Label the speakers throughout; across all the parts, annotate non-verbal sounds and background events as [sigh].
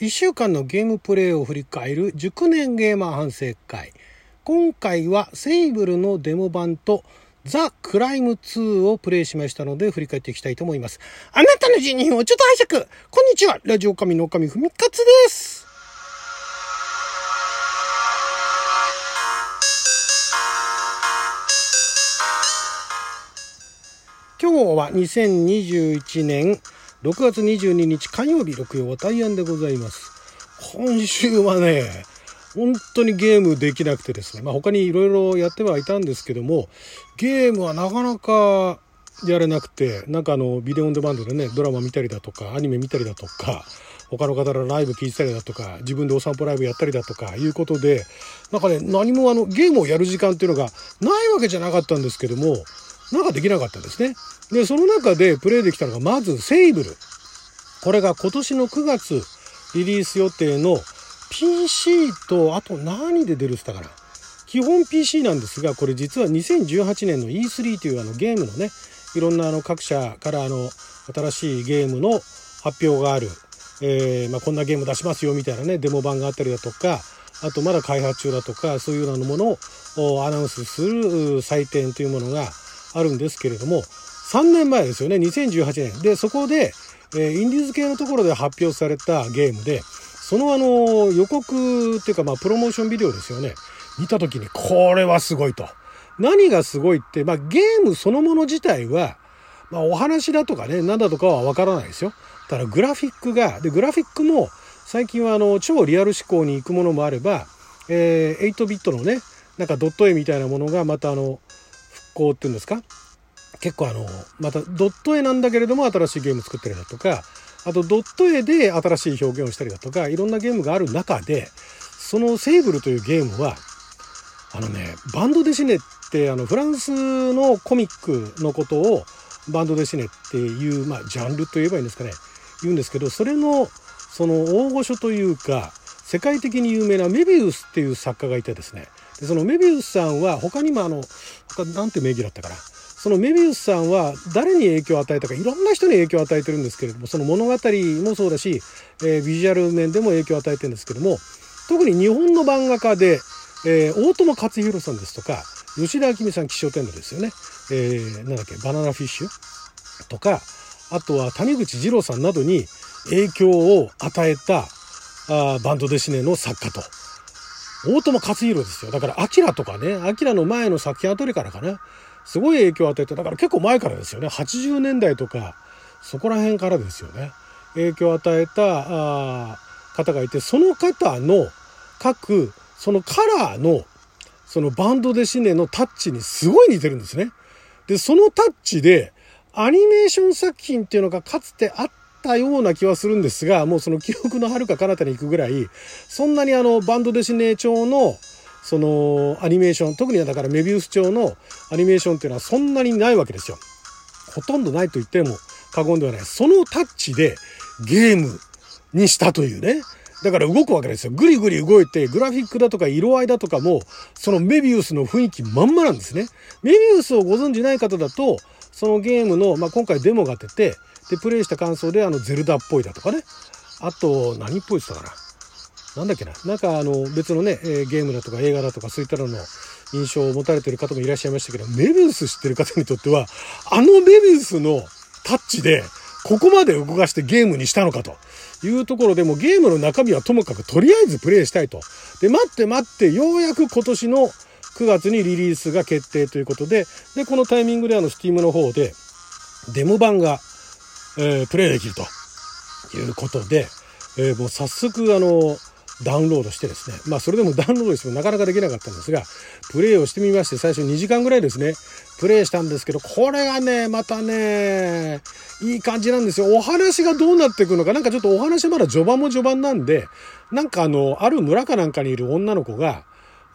Speaker 1: 1週間のゲームプレイを振り返る熟年ゲーマー反省会。今回はセイブルのデモ版とザ・クライム2をプレイしましたので振り返っていきたいと思います。あなたの人品をちょっと拝借こんにちはラジオ神の神ふみかつです今日は2021年6月22日火曜日6曜は大安でございます。今週はね、本当にゲームできなくてですね、まあ、他にいろいろやってはいたんですけども、ゲームはなかなかやれなくて、なんかあの、ビデオオンデマンドでね、ドラマ見たりだとか、アニメ見たりだとか、他の方のライブ聞いてたりだとか、自分でお散歩ライブやったりだとか、いうことで、なんかね、何もあの、ゲームをやる時間っていうのがないわけじゃなかったんですけども、なんかできなかったんですね。で、その中でプレイできたのが、まず、セイブル。これが今年の9月リリース予定の PC と、あと何で出るって言ったかな。基本 PC なんですが、これ実は2018年の E3 というあのゲームのね、いろんなあの各社からあの新しいゲームの発表がある。えー、まあ、こんなゲーム出しますよみたいなね、デモ版があったりだとか、あとまだ開発中だとか、そういうようなものをアナウンスする祭典というものがあるんですけれども、3年前ですよね、2018年。で、そこで、えー、インディーズ系のところで発表されたゲームで、そのあの、予告っていうか、まあ、プロモーションビデオですよね。見た時に、これはすごいと。何がすごいって、まあ、ゲームそのもの自体は、まあ、お話だとかね、何だとかはわからないですよ。ただ、グラフィックが、で、グラフィックも、最近はあの、超リアル思考に行くものもあれば、えー、8ビットのね、なんかドット絵みたいなものがまたあの、復興っていうんですか？結構あの、またドット絵なんだけれども新しいゲーム作ったりだとか、あとドット絵で新しい表現をしたりだとか、いろんなゲームがある中で、そのセーブルというゲームは、あのね、バンドデシネってあのフランスのコミックのことをバンドデシネっていう、まあ、ジャンルと言えばいいんですかね、言うんですけど、それのその大御所というか、世界的に有名なメビウスっていう作家がいてですね、でそのメビウスさんは他にもあの、他なんて名義だったかな、そのメビウスさんは誰に影響を与えたかいろんな人に影響を与えてるんですけれどもその物語もそうだし、えー、ビジュアル面でも影響を与えてるんですけども特に日本の漫画家で、えー、大友克洋さんですとか吉田明美さん気象天皇ですよね、えー、なんだっけバナナフィッシュとかあとは谷口二郎さんなどに影響を与えたあバンドデシネの作家と。大友克洋ですよ。だから、アキラとかね、アキラの前の作品あたりからかな。すごい影響を与えてだから結構前からですよね80年代とかそこら辺からですよね影響を与えたあ方がいてその方の各そのカラーのそのバンドデシネのタッチにすごい似てるんですね。でそのタッチでアニメーション作品っていうのがかつてあったような気はするんですがもうその記憶の遥か彼方に行くぐらいそんなにあのバンドデシネ調のそのアニメーション特にだからメビウス調のアニメーションっていうのはそんなにないわけですよ。ほとんどないと言っても過言ではない。そのタッチでゲームにしたというね。だから動くわけですよ。ぐりぐり動いて、グラフィックだとか色合いだとかも、そのメビウスの雰囲気まんまなんですね。メビウスをご存じない方だと、そのゲームの、まあ、今回デモが出て、で、プレイした感想で、あの、ゼルダっぽいだとかね。あと、何っぽいってたかな。なんだっけな、なんかあの別のね、えゲームだとか映画だとかそういったのの印象を持たれてる方もいらっしゃいましたけど、メビウス知ってる方にとっては、あのメビウスのタッチで、ここまで動かしてゲームにしたのかというところでもゲームの中身はともかくとりあえずプレイしたいと。で、待って待って、ようやく今年の9月にリリースが決定ということで、で、このタイミングであの Steam の方でデモ版が、えー、プレイできると。いうことで、えー、もう早速あの、ダウンロードしてですね、まあそれでも [laughs] ダウンロードしてもなかなかできなかったんですが、プレイをしてみまして、最初2時間ぐらいですね、プレイしたんですけど、これがね、またね、いい感じなんですよ。お話がどうなっていくのか、なんかちょっとお話まだ序盤も序盤なんで、なんかあの、ある村かなんかにいる女の子が、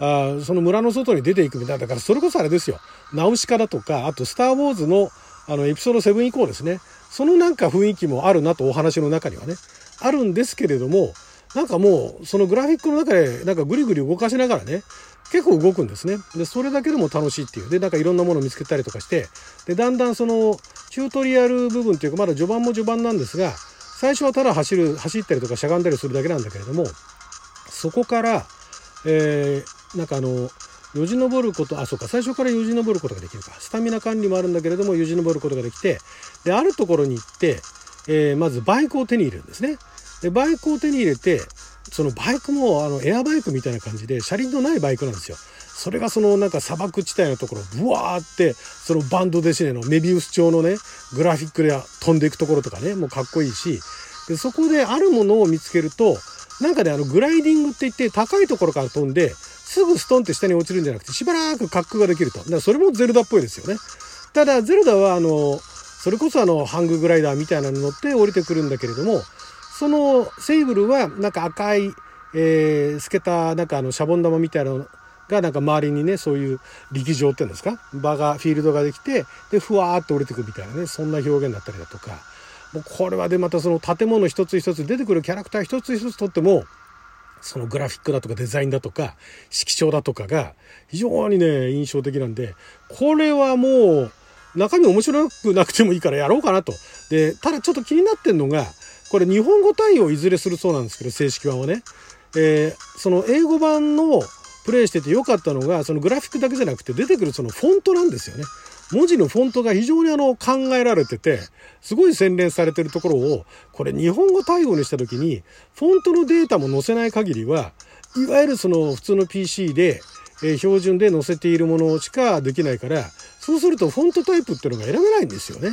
Speaker 1: あその村の外に出ていくみたい、だからそれこそあれですよ、ナウシカだとか、あとスター・ウォーズのあのエピソード7以降ですね、そのなんか雰囲気もあるなとお話の中にはね、あるんですけれども、なんかもうそのグラフィックの中でなんかぐりぐり動かしながらね結構動くんですね。でそれだけでも楽しいっていう。でなんかいろんなものを見つけたりとかしてでだんだんそのチュートリアル部分っていうかまだ序盤も序盤なんですが最初はただ走る走ったりとかしゃがんだりするだけなんだけれどもそこから、えー、なんかあのよじ登ることあそうか最初からよじ登ることができるかスタミナ管理もあるんだけれどもよじ登ることができてであるところに行って、えー、まずバイクを手に入れるんですね。でバイクを手に入れてそのバイクもあのエアバイクみたいな感じで車輪のないバイクなんですよ。それがそのなんか砂漠地帯のところブワーってそのバンドデシネのメビウス調のねグラフィックで飛んでいくところとかねもうかっこいいしでそこであるものを見つけるとなんかねあのグライディングって言って高いところから飛んですぐストンって下に落ちるんじゃなくてしばらく滑空ができると。だからそれもゼルダっぽいですよね。ただゼルダはあのそれこそあのハンググライダーみたいなの乗って降りてくるんだけれどもそのセイブルはなんか赤い、えー、透けたなんかあのシャボン玉みたいなのがなんか周りにねそういう力場っていうんですか？場がフィールドができてでふわーって降りてくみたいなねそんな表現だったりだとか。もうこれはでまたその建物一つ一つ出てくるキャラクター一つ一つとってもそのグラフィックだとかデザインだとか色調だとかが非常にね印象的なんでこれはもう中身面白くなくてもいいからやろうかなと。でただちょっと気になってんのがこれ日本語対応いずれするそうなんですけど正式版はね。えー、その英語版のプレイしてて良かったのがそのグラフィックだけじゃなくて出てくるそのフォントなんですよね。文字のフォントが非常にあの考えられててすごい洗練されてるところをこれ日本語対応にした時にフォントのデータも載せない限りはいわゆるその普通の PC で、え標準で載せているものしかできないからそうするとフォントタイプっていうのが選べないんですよね。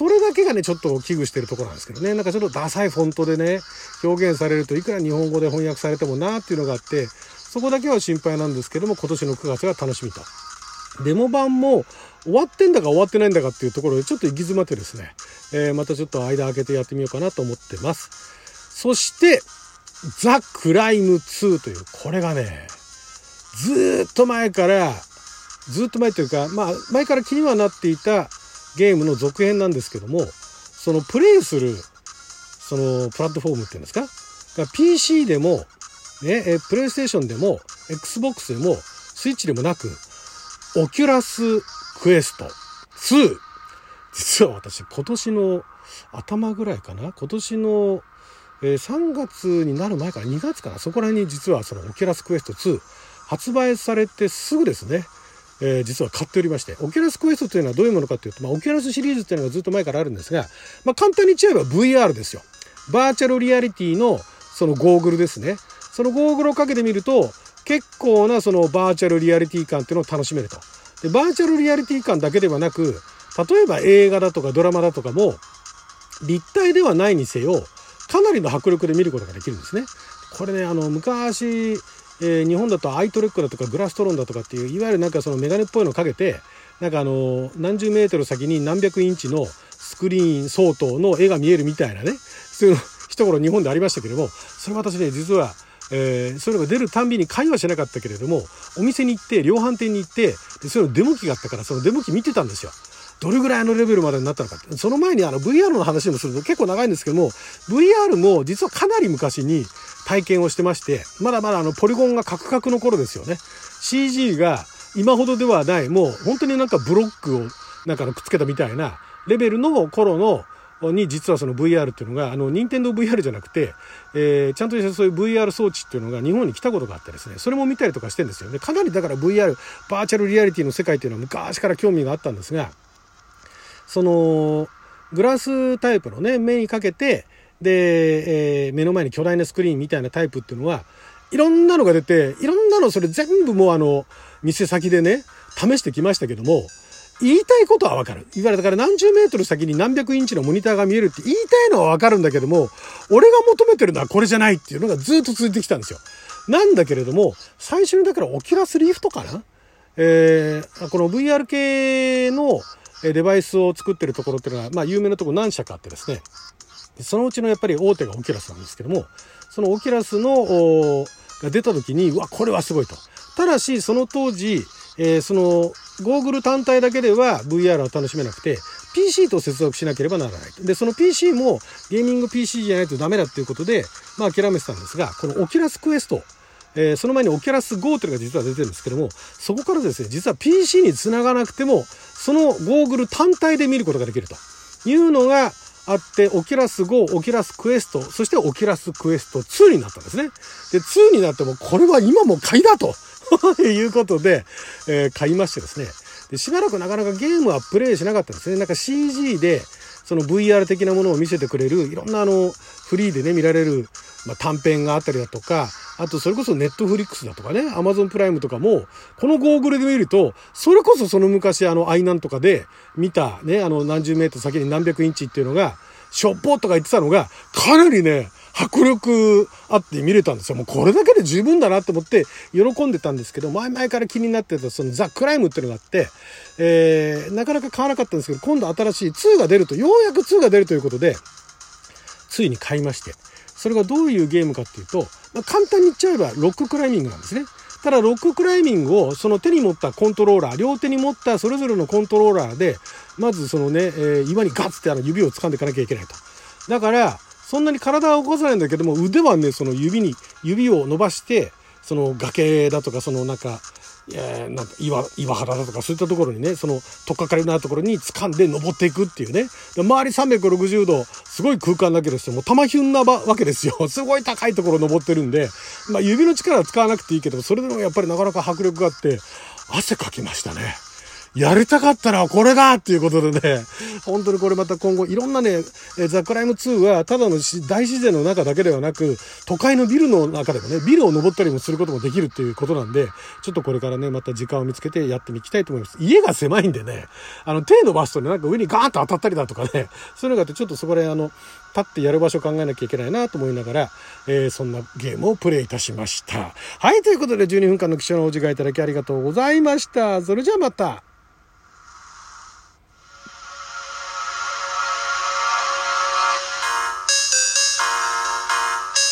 Speaker 1: それだけがね、ちょっと危惧してるところなんですけどね。なんかちょっとダサいフォントでね、表現されるといくら日本語で翻訳されてもなっていうのがあって、そこだけは心配なんですけども、今年の9月が楽しみと。デモ版も終わってんだか終わってないんだかっていうところでちょっと行き詰まってですね、えー、またちょっと間空けてやってみようかなと思ってます。そして、ザ・クライム2という、これがね、ずっと前から、ずっと前というか、まあ、前から気にはなっていたゲームの続編なんですけども、そのプレイする、そのプラットフォームっていうんですか、PC でもね、プレイステーションでも XBOX でもスイッチでもなくオキュラスクエスト。2実は私今年の頭ぐらいかな？今年の、え3月になる前から2月かな？そこら辺に実はそのオキュラスクエスト2発売されてすぐですね、えー、実は買っておりまして。オキュラスクエストというのはどういうものかというと、まあ、オキュラスシリーズっていうのがずっと前からあるんですが、まあ、簡単に言っちゃえば VR ですよ。バーチャルリアリティのそのゴーグルですね。そのゴーグルをかけてみると結構なそのバーチャルリアリティ感っていうのを楽しめると。でバーチャルリアリティ感だけではなく例えば映画だとかドラマだとかも立体ではないにせよかなりの迫力で見ることができるんですね。これねあの昔、えー、日本だとアイトレックだとかグラストロンだとかっていういわゆるなんかそのメガネっぽいのをかけてなんかあの何十メートル先に何百インチのスクリーン相当の絵が見えるみたいなねそういう一頃日本でありましたけれどもそれ私ね実はえー、そういうのが出るたんびに会話しなかったけれどもお店に行って量販店に行ってでそういうのデモ機があったからそのデモ機見てたんですよ。どれぐらいのレベルまでになったのかって。その前にあの VR の話もすると結構長いんですけども、VR も実はかなり昔に体験をしてまして、まだまだあのポリゴンがカクカクの頃ですよね。CG が今ほどではない、もう本当になんかブロックをなんかくっつけたみたいなレベルの頃のに実はその VR っていうのがあの任天堂 VR じゃなくて、えー、ちゃんとしたそういう VR 装置っていうのが日本に来たことがあってですねそれも見たりとかしてんですよ。ねかなりだから VR バーチャルリアリティの世界っていうのは昔から興味があったんですがそのグラスタイプのね目にかけてで、えー、目の前に巨大なスクリーンみたいなタイプっていうのはいろんなのが出ていろんなのそれ全部もうあの店先でね試してきましたけども言いたいことはわかる。言われたから何十メートル先に何百インチのモニターが見えるって言いたいのはわかるんだけども、俺が求めてるのはこれじゃないっていうのがずっと続いてきたんですよ。なんだけれども、最初にだからオキュラスリフトかな？えー、この VR 系のデバイスを作ってるところっていうのは、まあ有名なところ何社かあってですね、そのうちのやっぱり大手がオキュラスなんですけども、そのオキュラスの、が出た時に、うわ、これはすごいと。ただし、その当時、えー、そのゴーグル単体だけでは VR は楽しめなくて PC と接続しなければならない。で、その PC もゲーミング PC じゃないとダメだっていうことで、まあ諦めてたんですが、このオキュラスクエスト、えー、その前にオキュラス GO というのが実は出てるんですけども、そこからですね、実は PC につながなくても、そのゴーグル単体で見ることができるというのが、あって、オキュラス5、オキュラスクエスト、そしてオキュラスクエスト2になったんですね。で、2になっても、これは今も買いだとということで、えー、買いましてですね。で、しばらくなかなかゲームはプレイしなかったんですね。なんか CG で、その VR 的なものを見せてくれる、いろんなあの、フリーでね、見られる、まあ、短編があったりだとか、あとそれこそネットフリックスだとかね、アマゾンプライムとかも、このゴーグルで見ると、それこそその昔あの、アイナンとかで見たね、あの何十メートル先に何百インチっていうのが、しょっぽとか言ってたのが、かなりね、迫力あって見れたんですよ。もうこれだけで十分だなと思って喜んでたんですけど、前々から気になってたそのザ・クライムっていうのがあって、えー、なかなか買わなかったんですけど、今度新しい2が出ると、ようやく2が出るということで、ついに買いまして、それがどういうゲームかっていうと、まあ、簡単に言っちゃえばロッククライミングなんですね。ただロッククライミングをその手に持ったコントローラー両手に持ったそれぞれのコントローラーでまずそのね、えー、岩にガッツってあの指を掴んでいかなきゃいけないとだからそんなに体は起こさないんだけども腕はねその指に指を伸ばしてその崖だとかそのなんかえー、なんか岩岩原だとかそういったところにねその取っかかりのあるところに掴んで登っていくっていうね。周り360度すごい空間だけですよもう玉ひゅんなわけですよ。[laughs] すごい高いところ登ってるんで、まあ、指の力は使わなくていいけどそれでもやっぱりなかなか迫力があって汗かきましたね。やりたかったらこれだっていうことでね、本当にこれまた今後いろんなね、ザ・クライム2はただの大自然の中だけではなく、都会のビルの中でもね、ビルを登ったりもすることもできるっていうことなんで、ちょっとこれからね、また時間を見つけてやってみきたいと思います。家が狭いんでね、あの手伸ばすとね、なんか上にガーンと当たったりだとかね、そういうのがあってちょっとそこであの、立ってやる場所を考えなきゃいけないなと思いながら、えー、そんなゲームをプレイいたしました。はい、ということで12分間の貴重なお時間いただきありがとうございました。それじゃあまた。